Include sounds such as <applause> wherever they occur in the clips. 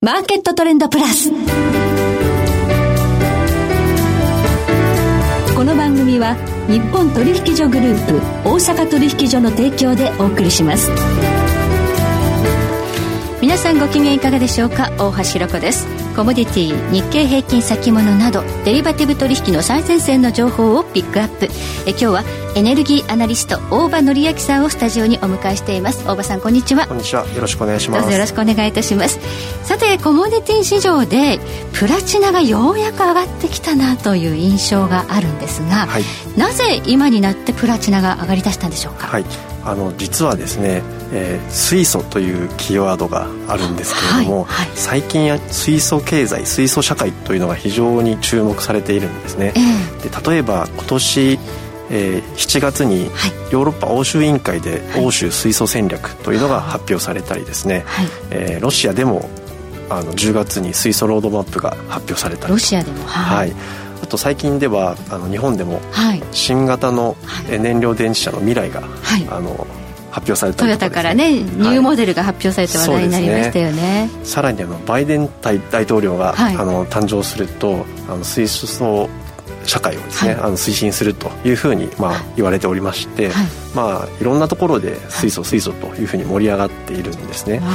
マーケットトレンドプラス。この番組は日本取引所グループ大阪取引所の提供でお送りします。皆さんご機嫌いかがでしょうか？大橋ろ子ですコモディティ日経平均先物などデリバティブ取引の最前線の情報をピックアップ。え今日はエネルギーアナリスト大場紀明さんをスタジオにお迎えしています。大場さんこんにちは。こんにちは。よろしくお願いします。よろしくお願いいたします。さてコモディティ市場でプラチナがようやく上がってきたなという印象があるんですが、はい、なぜ今になってプラチナが上がりだしたんでしょうか？はいあの実はですね、えー、水素というキーワードがあるんですけれども、はいはい、最近水素経済水素社会というのが非常に注目されているんですね、えー、で例えば今年えー、7月にヨーロッパ欧州委員会で欧州水素戦略というのが発表されたりですね、はい、えー、ロシアでもあの10月に水素ロードマップが発表されたりロシアでもはい、あと最近ではあの日本でも新型の燃料電池車の未来が、はい、あの発表されたりね、トヨタからねニューモデルが発表されて話題になりましたよね。ね、さらにあのバイデン大統領が、はい、あの誕生するとあの水素社会をですね、はい、あの推進するというふうに、まあ、言われておりまして、はい。まあ、いろんなところで水素水素というふうに盛り上がっているんですね、は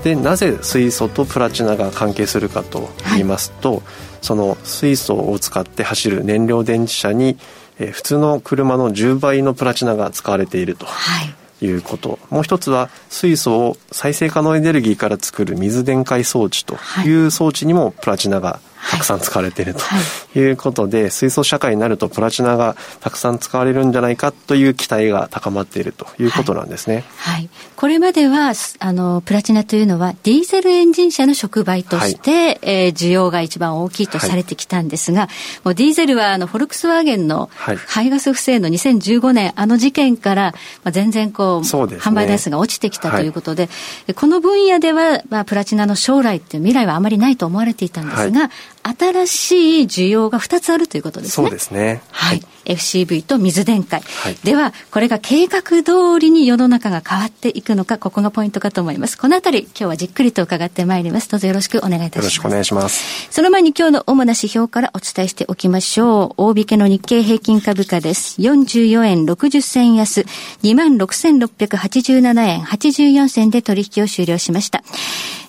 い、でなぜ水素とプラチナが関係するかと言いますと、はい、その水素を使って走る燃料電池車に、えー、普通の車の10倍のプラチナが使われていると。はい。いうこと。もう一つは水素を再生可能エネルギーから作る水電解装置という装置にもプラチナがたくさん使われているとい。うことで、はい、水素社会になるとプラチナがたくさん使われるんじゃないかという期待が高まっているということなんですね。はい。はい、これまではあのプラチナというのはディーゼルエンジン車の触媒として、はい、えー、需要が一番大きいとされてきたんですが、もうディーゼルはあのフォルクスワーゲンの排ガス不正の2015年あの事件から、まあ、全然こう、ね、販売台数が落ちてきたということで、この分野では、まあ、プラチナの将来っていう未来はあまりないと思われていたんですが、新しい需要が2つあるということですね。そうですね。はい。FCV と水電解。はい、では、これが計画通りに世の中が変わっていくのか、ここがポイントかと思います。このあたり、今日はじっくりと伺ってまいります。どうぞよろしくお願いいたします。よろしくお願いします。その前に今日の主な指標からお伝えしておきましょう。大引けの日経平均株価です。44円60銭安、26,687円84銭で取引を終了しました。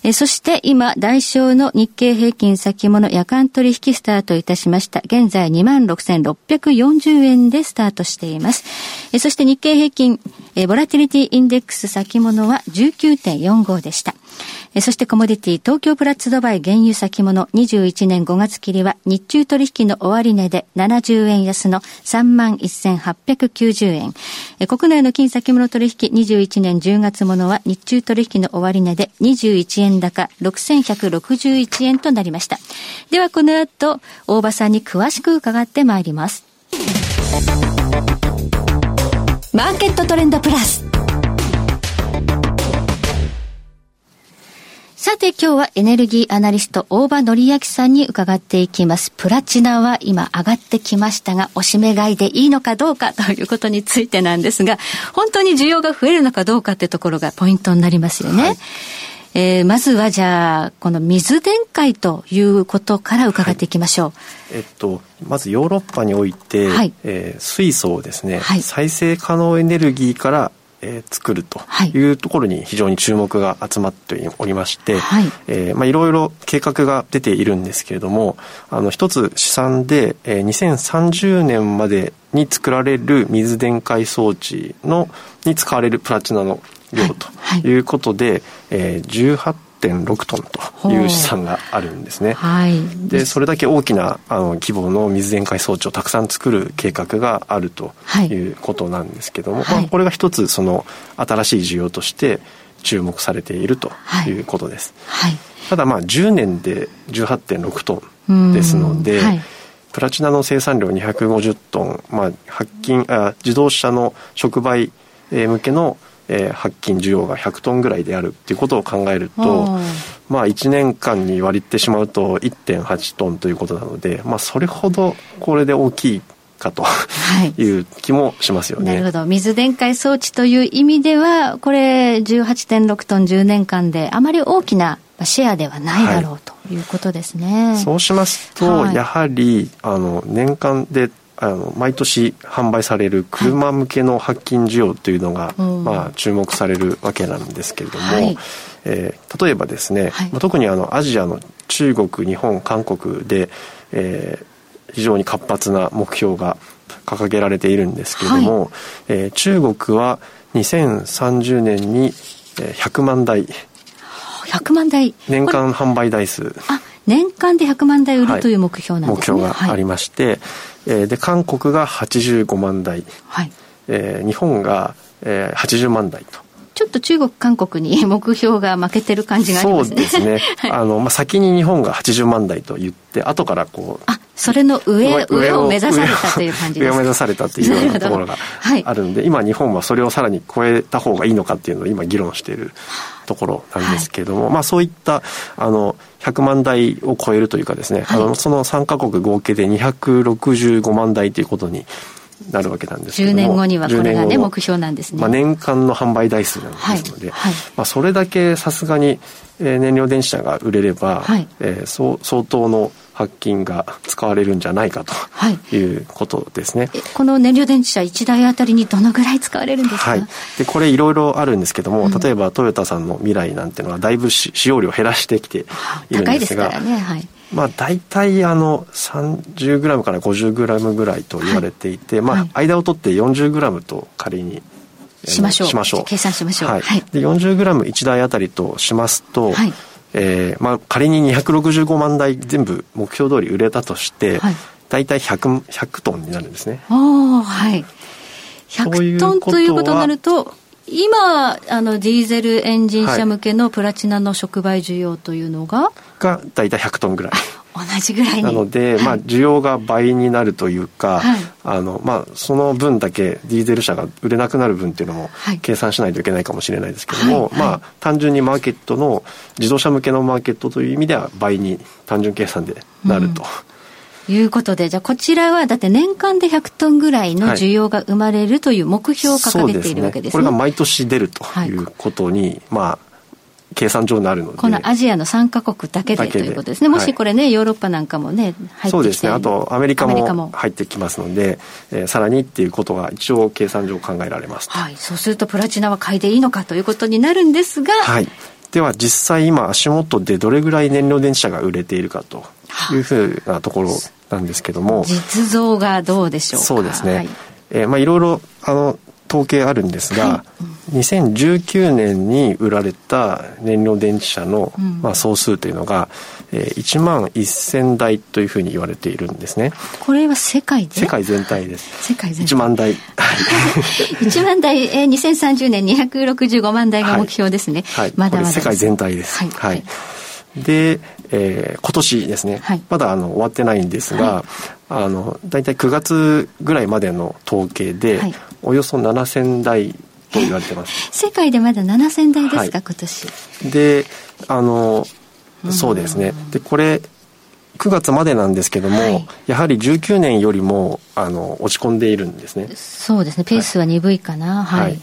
えそして今、代償の日経平均先物夜間取引スタートいたしました。現在26,640円でスタートしています。えそして日経平均、えボラティリティインデックス先物は19.45でした。そしてコモディティ東京プラッツドバイ原油先物21年5月切りは日中取引の終値で70円安の31,890円。国内の金先物取引21年10月ものは日中取引の終値で21円高6,161円となりました。ではこの後、大場さんに詳しく伺ってまいります。マーケットトレンドプラス。て今日はエネルギーアナリスト大場紀明さんに伺っていきます。プラチナは今上がってきましたが、おしめ買いでいいのかどうかということについてなんですが、本当に需要が増えるのかどうかってところがポイントになりますよね。はいえー、まずはじゃあ、この水電解ということから伺っていきましょう。はい、えっと、まずヨーロッパにおいて、はい、えー、水素をですね、はい、再生可能エネルギーからえー、作るとい。うところに非常に注目が集まっておりまして、はい。えーまあ、いろいろ計画が出ているんですけれどもあの一つ試算で、えー、2030年までに作られる水電解装置のに使われるプラチナの量とい。うことで、はいはい、えー、18 1.6トンという試算があるんですね。はい、でそれだけ大きなあの規模の水電解装置をたくさん作る計画があるとい。うことなんですけども、はい、まあ、これが一つその新しい需要として注目されているとい。うことです。はい、ただまあ10年で18.6トンですので、プラチナの生産量250トン、まあ、発金あ自動車の触媒向けのえー、発金需要が100トンぐらいであるっていうことを考えると、まあ1年間に割りってしまうと1.8トンということなので、まあそれほどこれで大きいかと <laughs> いう気もしますよね。なるほど。水電解装置という意味では、これ18.6トン10年間であまり大きなシェアではないだろうということですね。そうしますと、やはりあの年間であの毎年販売される車向けの白金需要というのが、はい、まあ、注目されるわけなんですけれども、はい、えー、例えばですね、はい、特にあのアジアの中国日本韓国で、えー、非常に活発な目標が掲げられているんですけれども、はい、えー、中国は2030年に100万台。100万台。年間販売台数。あ年間で100万台売るという目標なんですね、目標がありまして、えー、で韓国が85万台、はい。えー、日本が、えー、80万台と。ちょっと中国、韓国に目標が負けてる感じがありますね。そうですね。<laughs> はい、あの、まあ、先に日本が80万台と言って、後からこう。あ、それの上、上を目指されたという感じです上を目指されたというような <laughs> ところがあるんで、はい、今日本はそれをさらに超えた方がいいのかっていうのを今議論しているところなんですけれども、はい、まあそういった、あの、100万台を超えるというかですね、はい、あのその3カ国合計で265万台ということになるわけなんですけども10年後にはこれがね目標なんですね、まあ、年間の販売台数なんですので、はい。はい、まあ、それだけさすがに、えー、燃料電池車が売れれば、はい、えー、そう相当の白金が使われるんじゃないかとい。うことですね、はい、この燃料電池車1台あたりにどのぐらい使われるんですか、はい、でこれいろいろあるんですけども、うん、例えばトヨタさんの未来なんていうのはだいぶ使用量減らしてきているんですが、高いですからね、はい。まあ、大体あの 30g から 50g ぐらいと言われていて、はい、まあ、間を取って 40g と仮にしましょう。しましょう。計算しましょう、はい、で 40g1 台あたりとしますと、はいえーまあ、仮に265万台全部目標通り売れたとして、はい、大体 100, 100トンになるんですね。あはい100トンということになると今あのディーゼルエンジン車向けのプラチナの触媒需要というのが、はい、が大体100トンぐらい。同じぐらいに。なので、はい、まあ、需要が倍になるというか、はい、あのまあ、その分だけディーゼル車が売れなくなる分っていうのも計算しないといけないかもしれないですけども、はい、まあ、単純にマーケットの自動車向けのマーケットという意味では倍に単純計算でなると。うん。いうことで、じゃあこちらはだって年間で100トンぐらいの需要が生まれるという目標を掲げているわけですね。はい、すね。これが毎年出るということに、はい、まあ、計算上になるので。このアジアの3か国だけでということですね。もしこれね、はい、ヨーロッパなんかもね入ってそうですね。あとアメリカも入ってきますので、えー、さらにっていうことが一応計算上考えられますはい。そうするとプラチナは買いでいいのかということになるんですが。はい。では実際今足元でどれぐらい燃料電池車が売れているかというふうなところなんですけども。実像がどうでしょうか。そうですね、はい、えー、まあいろいろあの統計あるんですが、はい、2019年に売られた燃料電池車の、うん、まあ、総数というのが、えー、1万1000台というふうに言われているんですね。これは世界で？世界全体です。世界全体。1万台。<laughs> 1万台、えー、2030年265万台が目標ですね、はい、まだまだ世界全体です、はい、はい。で、えー、今年ですね、はい、まだあの終わってないんですが、はい、あの大体9月ぐらいまでの統計で、はい、およそ7000台と言われてます。世界でまだ7000台ですか、今年。であのそうですね。でこれ9月までなんですけども、はい、やはり19年よりもあの落ち込んでいるんですね。そうですね。ペースは鈍いかな。はい、はい。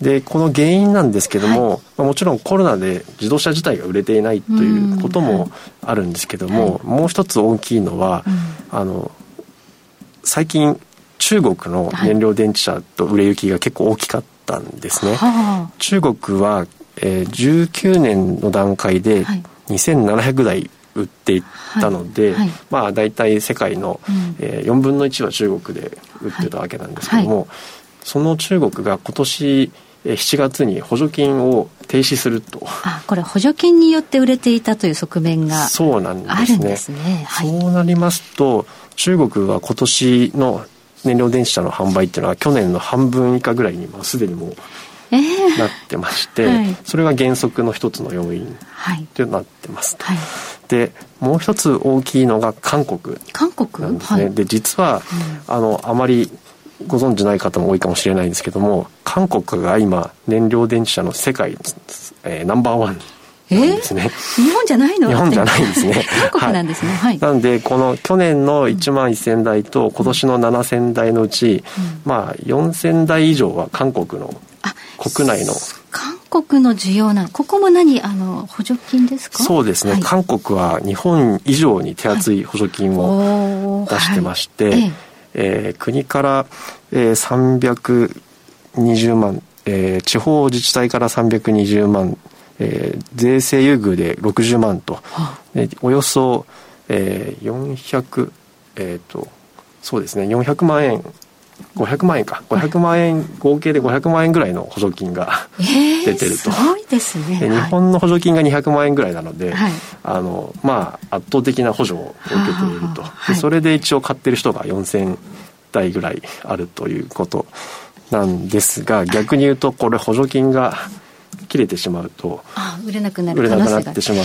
でこの原因なんですけども、はい、まあ、もちろんコロナで自動車自体が売れていないということもあるんですけども、はい、もう一つ大きいのは、うん、あの最近中国の燃料電池車と売れ行きが結構大きかったんですね。はい、中国は、えー、19年の段階で2700台売っていったので、はい。はい、まあ大体世界の、うん、えー、4分の1は中国で売ってたわけなんですけども、その中国が今年7月に補助金を停止すると。あこれ補助金によって売れていたという側面がそうなんですね。すね、はい、そうなりますと中国は今年の燃料電池車の販売っていうのは去年の半分以下ぐらいにすでにもうなってまして、えーはい、それが減速の一つの要因となってます、はい、でもう一つ大きいのが韓国？なんですね、はい、で実は、うん、あのあまりご存じない方も多いかもしれないんですけども韓国が今燃料電池車の世界、えー、ナンバーワンなんですね、え？ー、日本じゃないの？日本じゃないんですね。<laughs> 韓国なんですね、はい、なんでこの去年の1万1000台と今年の7000台のうち、うん、まあ4000台以上は韓国の国内の。国の需要なここも何あの補助金ですか？そうですね、はい、韓国は日本以上に手厚い補助金を出してまして、はい、ええー、国から、えー、320万、えー、地方自治体から320万、えー、税制優遇で60万と、はあ、およそ、えー、400えっ、ー、とそうですね400万円500万円か。500万円、合計で500万円ぐらいの補助金が <laughs> 出てると、えー、すごいですね。日本の補助金が200万円ぐらいなので、はい、あのまあ圧倒的な補助を受けていると、はい、それで一応買ってる人が4000台ぐらいあるということなんですが逆に言うとこれ補助金が切れてしまうと売れなくなる売れなくなってしまう。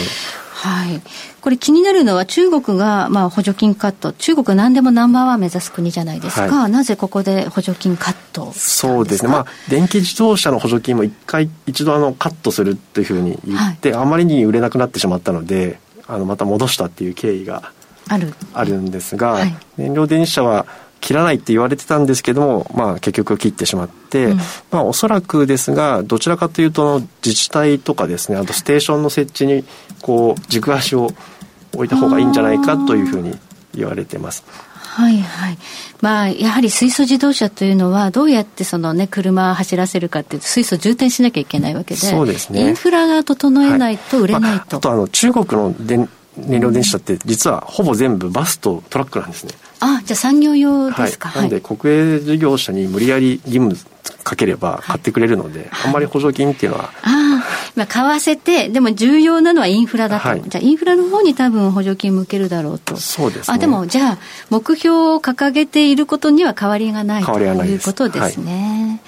はい。これ気になるのは中国がまあ補助金カット、中国何でもナンバーワン目指す国じゃないですか、はい、なぜここで補助金カットそうですね、まあ、電気自動車の補助金も一回、一度あのカットするというふうに言って、はい、あまりに売れなくなってしまったので、あのまた戻したっていう経緯がある。あるんですが、はい、燃料電池車は切らないって言われてたんですけども、まあ、結局切ってしまって、うん、まあ、おそらくですがどちらかというと自治体とかですねあとステーションの設置にこう軸足を置いた方がいいんじゃないかというふうに言われてます。はいはい。まあ、やはり水素自動車というのは、どうやってそのね、車を走らせるかっていうと、水素充填しなきゃいけないわけで、そうですね。インフラが整えないと売れないと。はいまあ、あと、あの、中国の電燃料電池車って実はほぼ全部バスとトラックなんですね。あ、じゃあ産業用ですか。はい、なんで国営事業者に無理やり義務かければ買ってくれるので、はい、あんまり補助金っていうのは。ああ、まあ買わせて、でも重要なのはインフラだと。はい、じゃあインフラの方に多分補助金向けるだろうと。そうですね。あ、でもじゃあ目標を掲げていることには変わりがないということですね。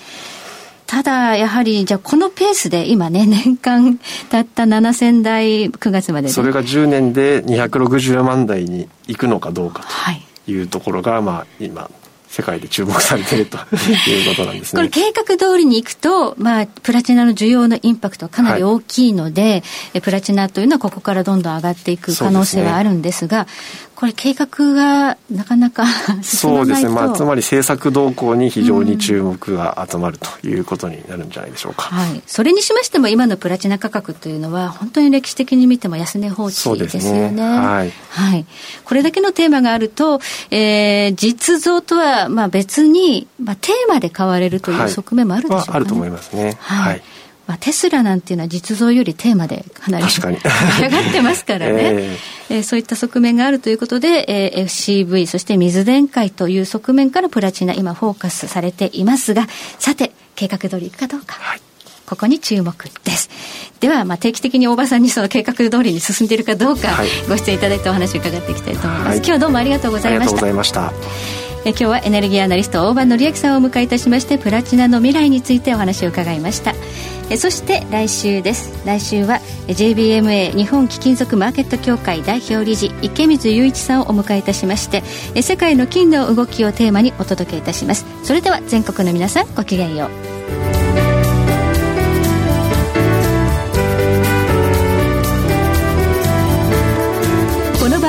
ただ、やはり、じゃあ、このペースで、今ね、年間たった7000台、9月まで、ね、それが10年で260万台にいくのかどうかというところが、まあ、今、世界で注目されているということなんですね。<laughs> これ計画通りにいくと、まあ、プラチナの需要のインパクトはかなり大きいので、はい、プラチナというのはここからどんどん上がっていく可能性はあるんですが、これ計画がなかなかそうですね、まあ、つまり政策動向に非常に注目が集まるということになるんじゃないでしょうか、はい、それにしましても今のプラチナ価格というのは本当に歴史的に見ても安値放置ですよね、ね、はい、はい、これだけのテーマがあると、えー、実像とはまあ別に、まあ、テーマで買われるという側面もあるでしょうか、ね、あると思いますね。はい、はいまあ、テスラなんていうのは実像よりテーマでかなり上がってますからね、<laughs> えー、えー、そういった側面があるということで、えー、FCV そして水電解という側面からプラチナ今フォーカスされていますがさて計画通りいくかどうか、はい、ここに注目です。では、まあ、定期的に大場さんにその計画通りに進んでいるかどうか、はい、ご出演いただいてお話を伺っていきたいと思います、はい、今日はどうもありがとうございましたえ今日はエネルギーアナリスト大場紀明さんをお迎えいたしましてプラチナの未来についてお話を伺いました。えそして来週です。来週は JBMA 日本貴金属マーケット協会代表理事池水雄一さんをお迎えいたしましてえ世界の金の動きをテーマにお届けいたします。それでは全国の皆さんごきげんよう。